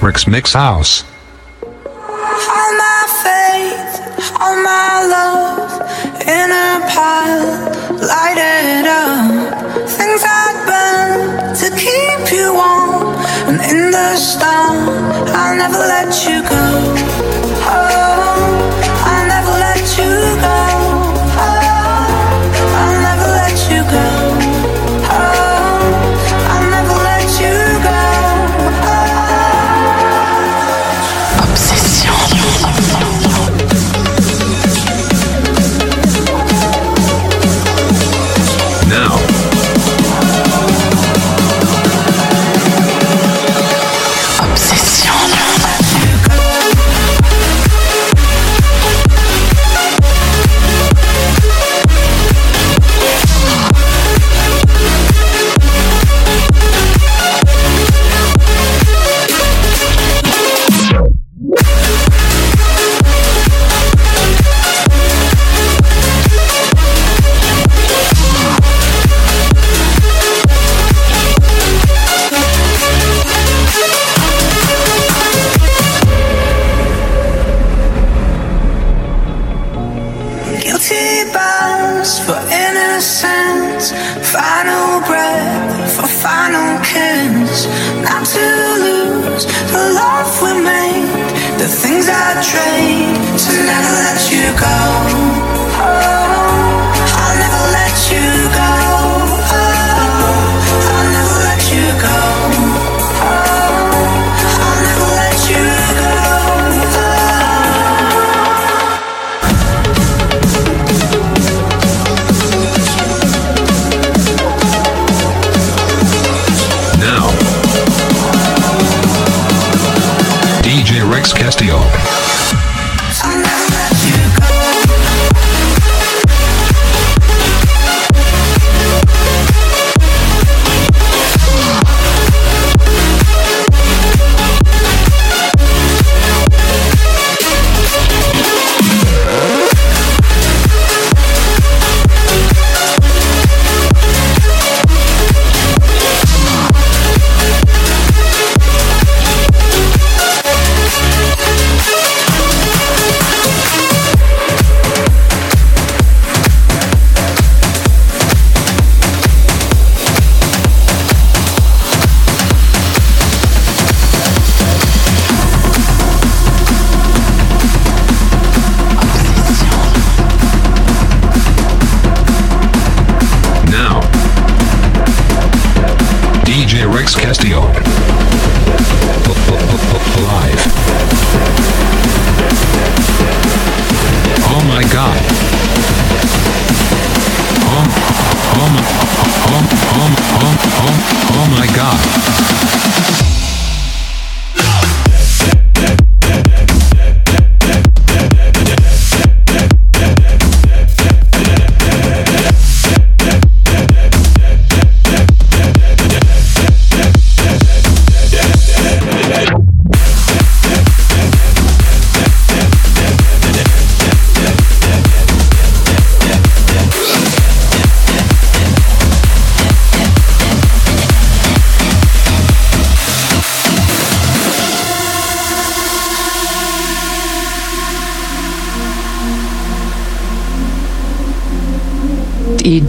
Rick's Mix House. All my faith, all my love in a pile, up. Things I burn to keep you warm, and in the storm, I'll never let you go. I trained to never let you go.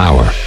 power.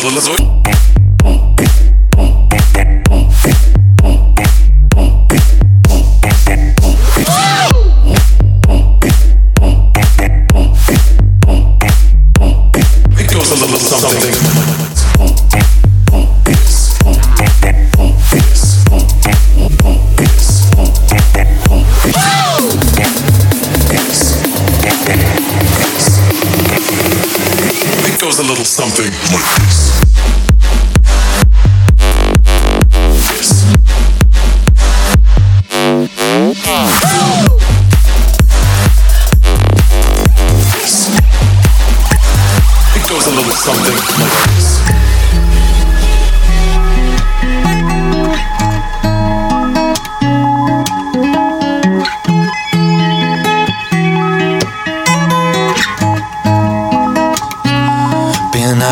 solo las oí.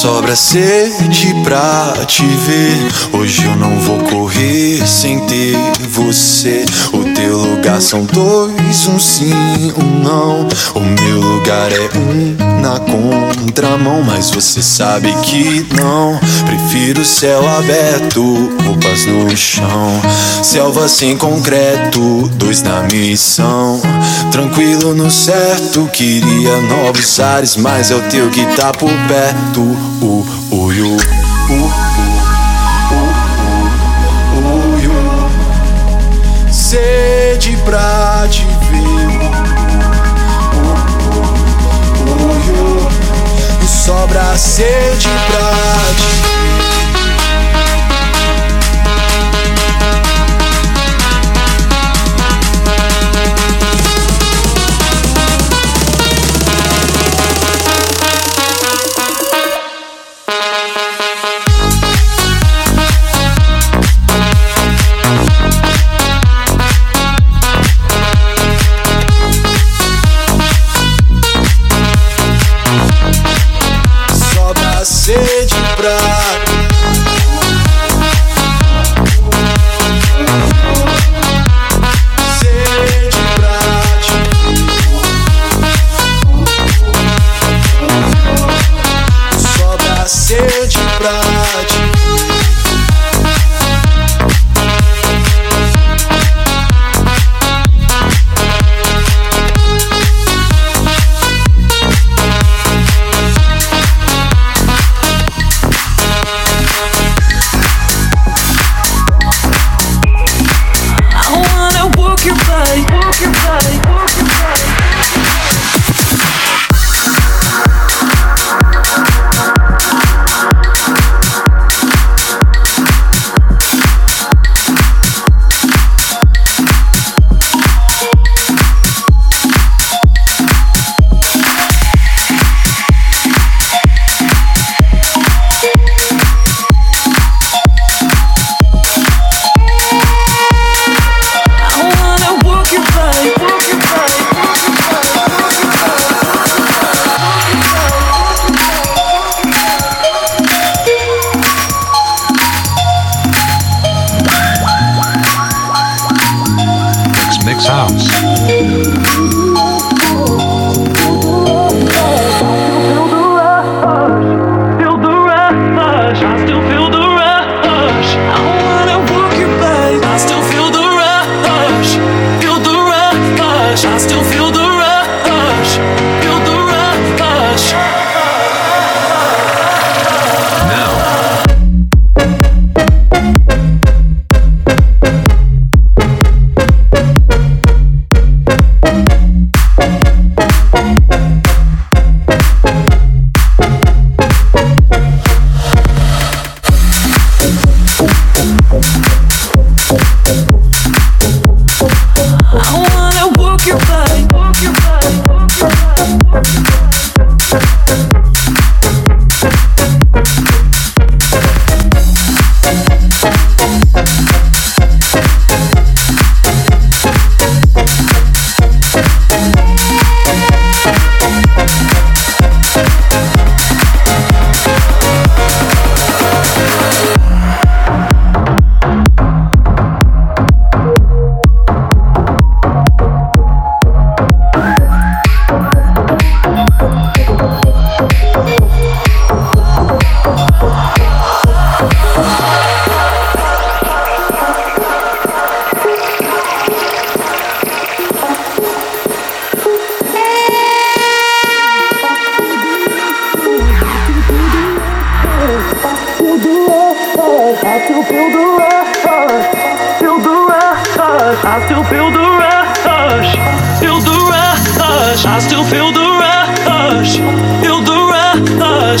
Sobra sede pra te ver. Hoje eu não vou correr sem ter você. O teu lugar são dois, um sim, um não. O meu lugar é um na contramão, mas você sabe que não. Prefiro céu aberto, roupas no chão. Selva sem concreto, dois na missão. Tranquilo no certo, queria novos ares, mas é o teu que tá por perto. Uh, uh, you, uh, uh, uh, Sede pra te Sobra sede pra te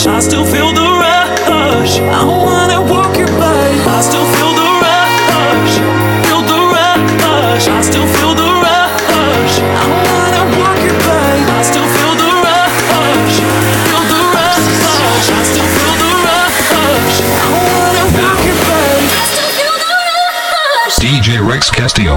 rush. I still feel the rush. I wanna walk your body. I still feel the rush. Feel the rush. I still feel the rush. I wanna walk your body. I still feel the rush. Feel the rush. I still feel the rush. I wanna walk your body. I still feel the rush. DJ Rex Castillo.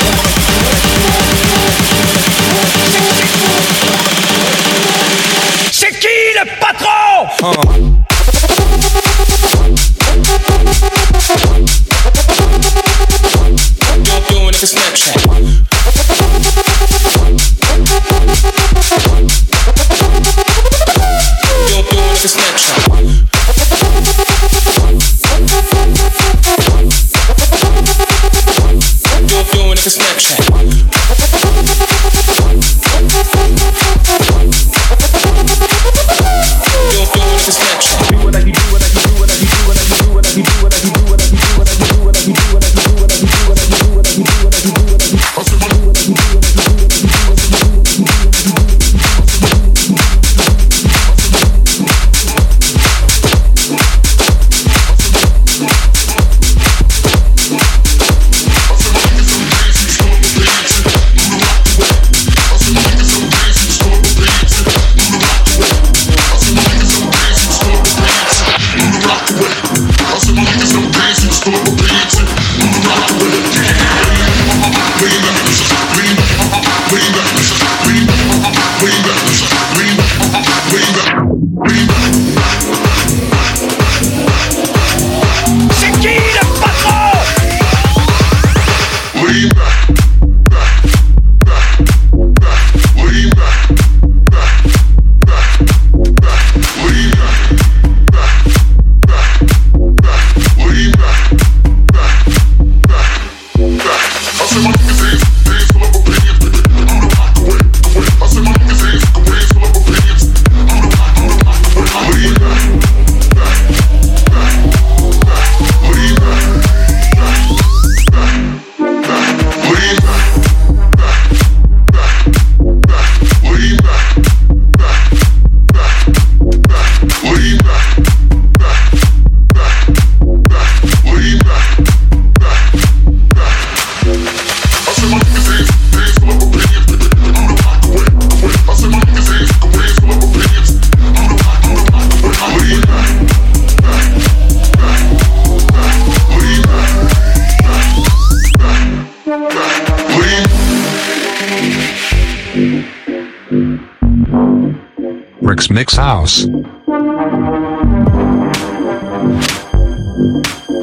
house.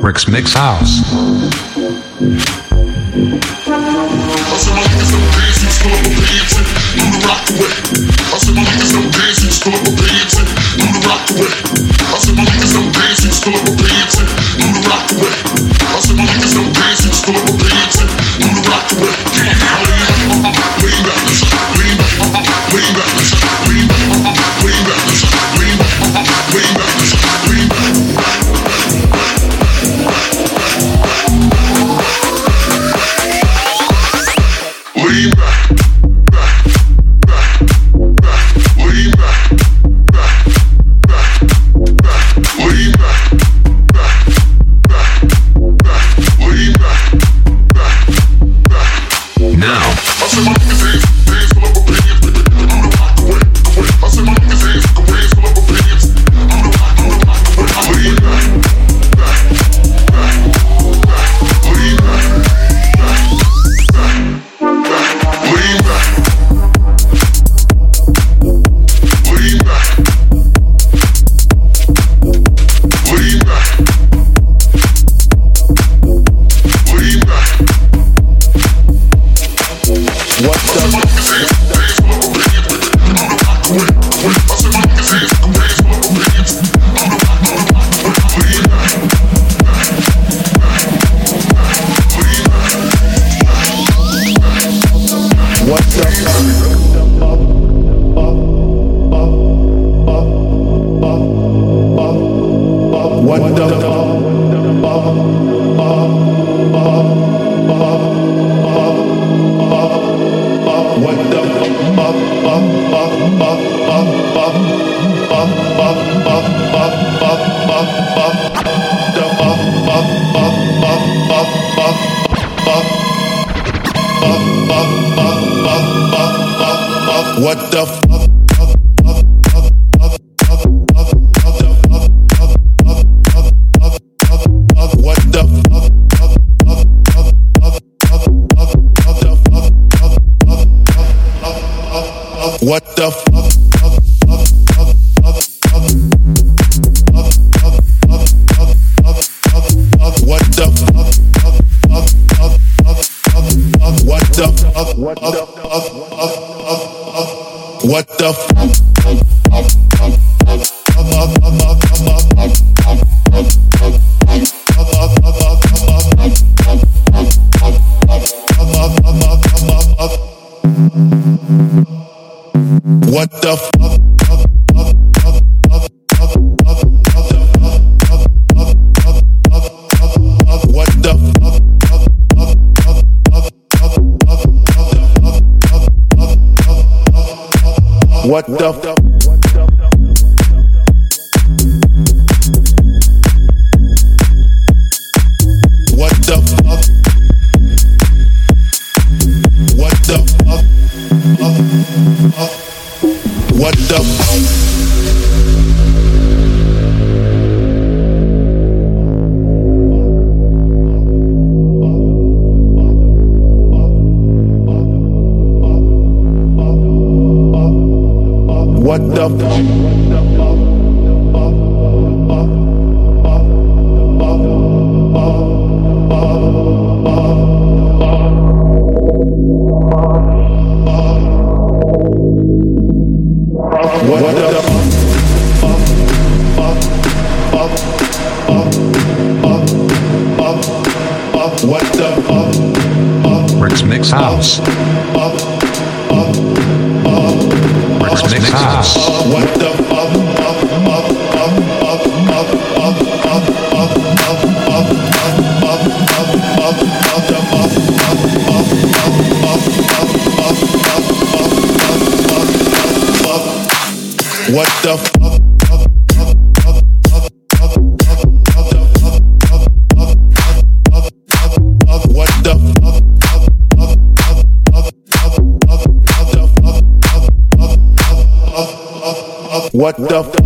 Rick's Mix House. What the f? What the f- What the f- What the the What, what the, the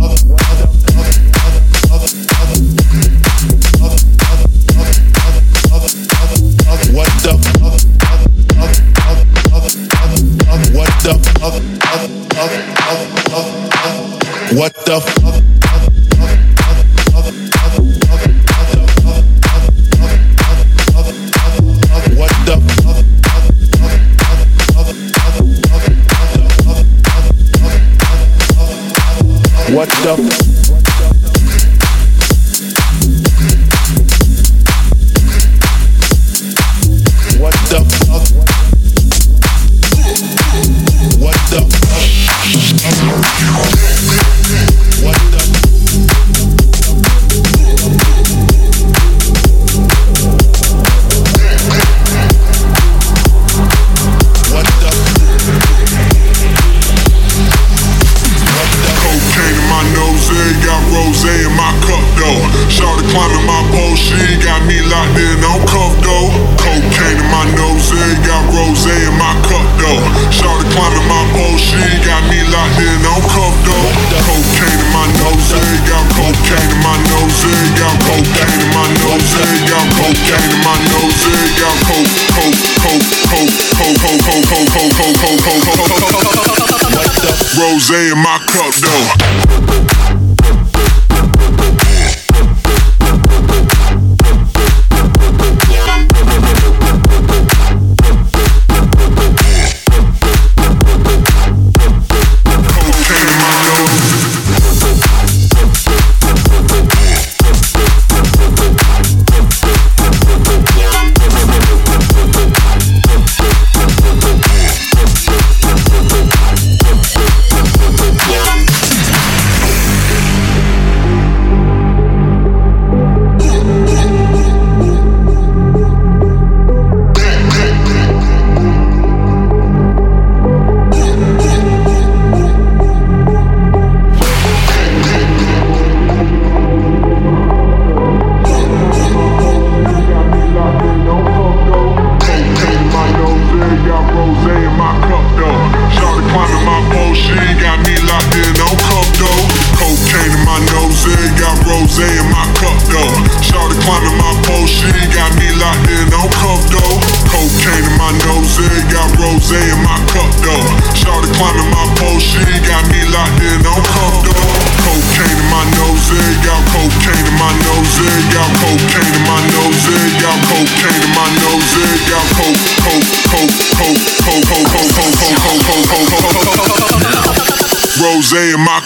What the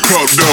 cup down.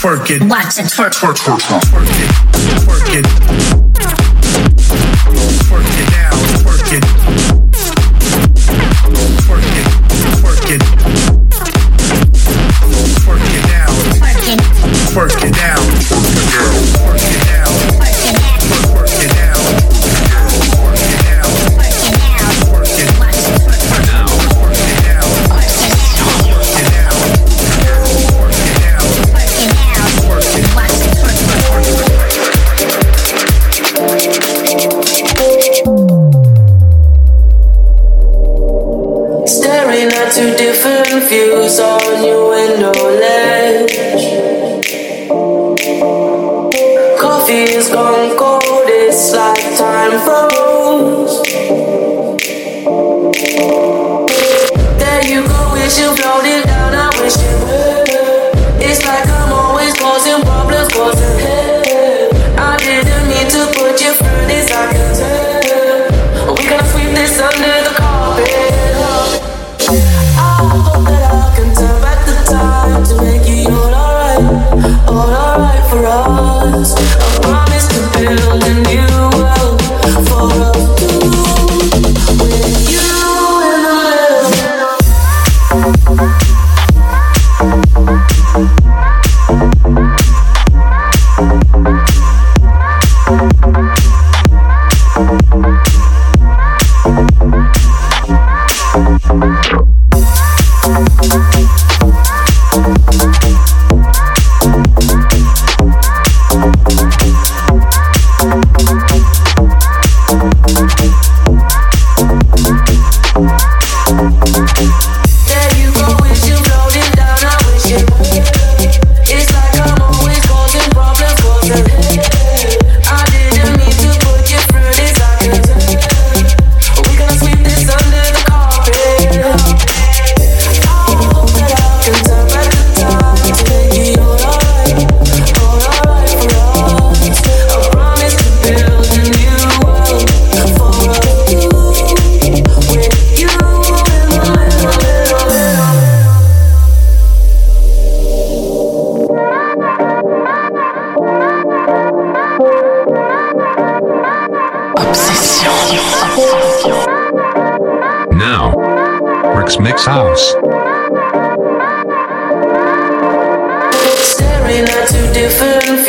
twerk it. Watch it twerk, twerk, twerk, twerk, twerk it, twerk it. different.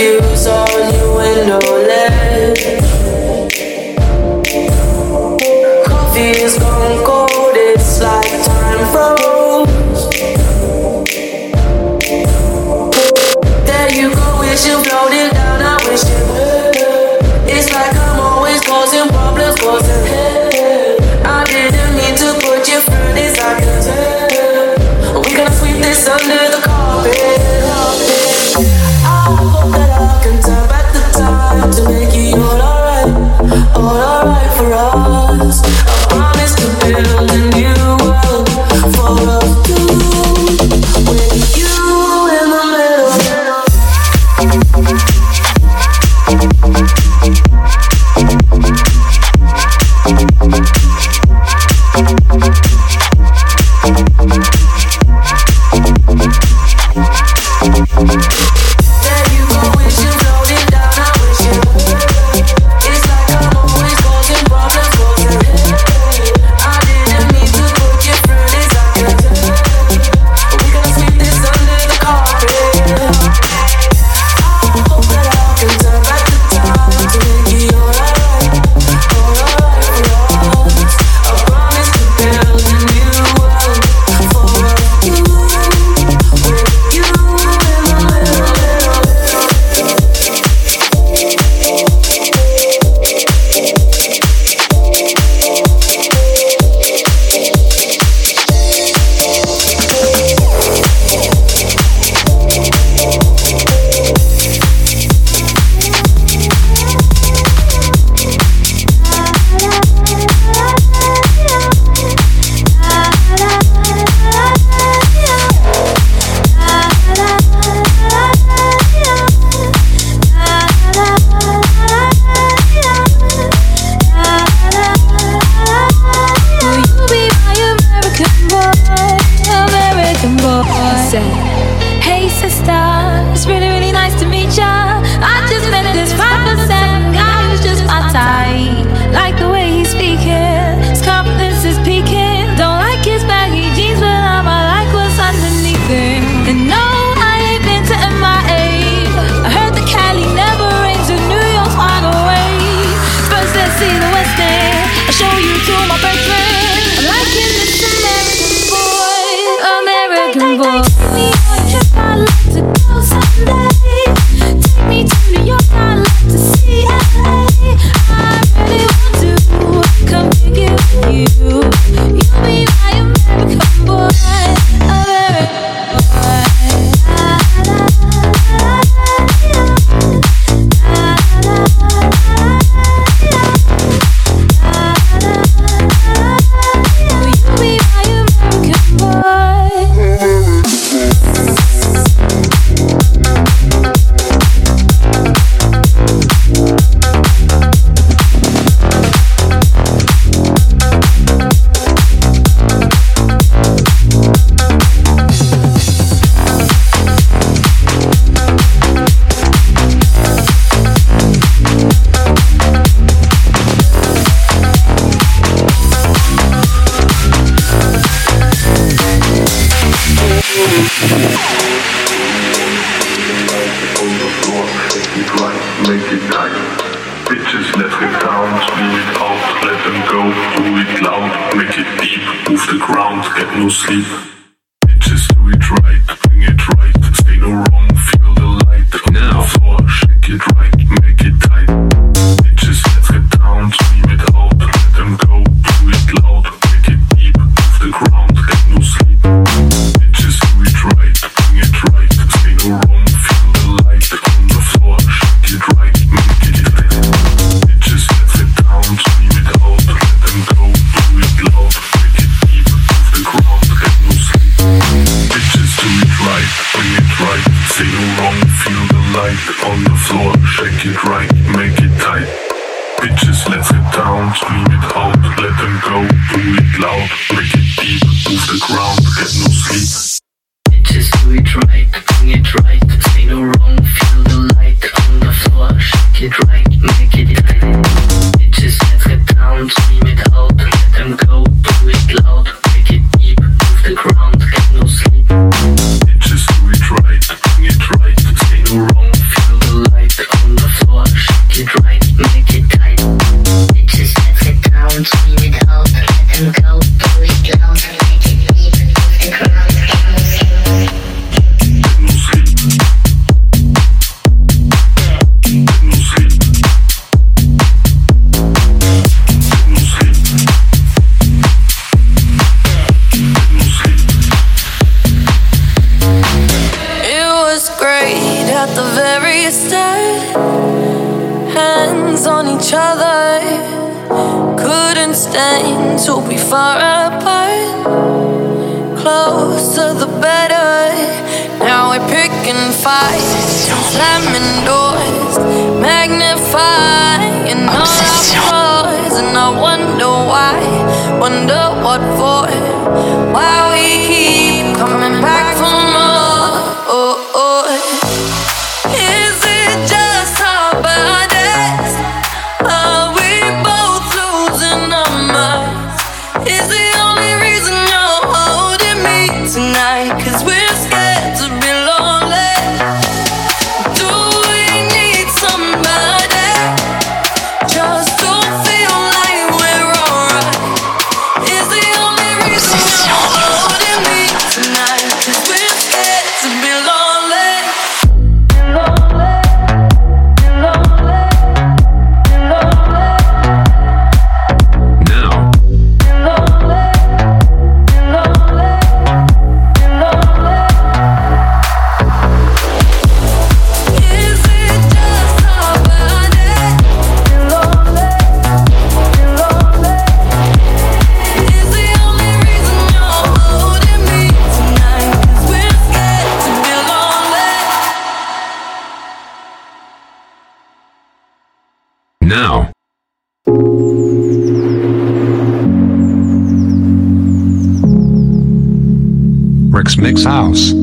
House.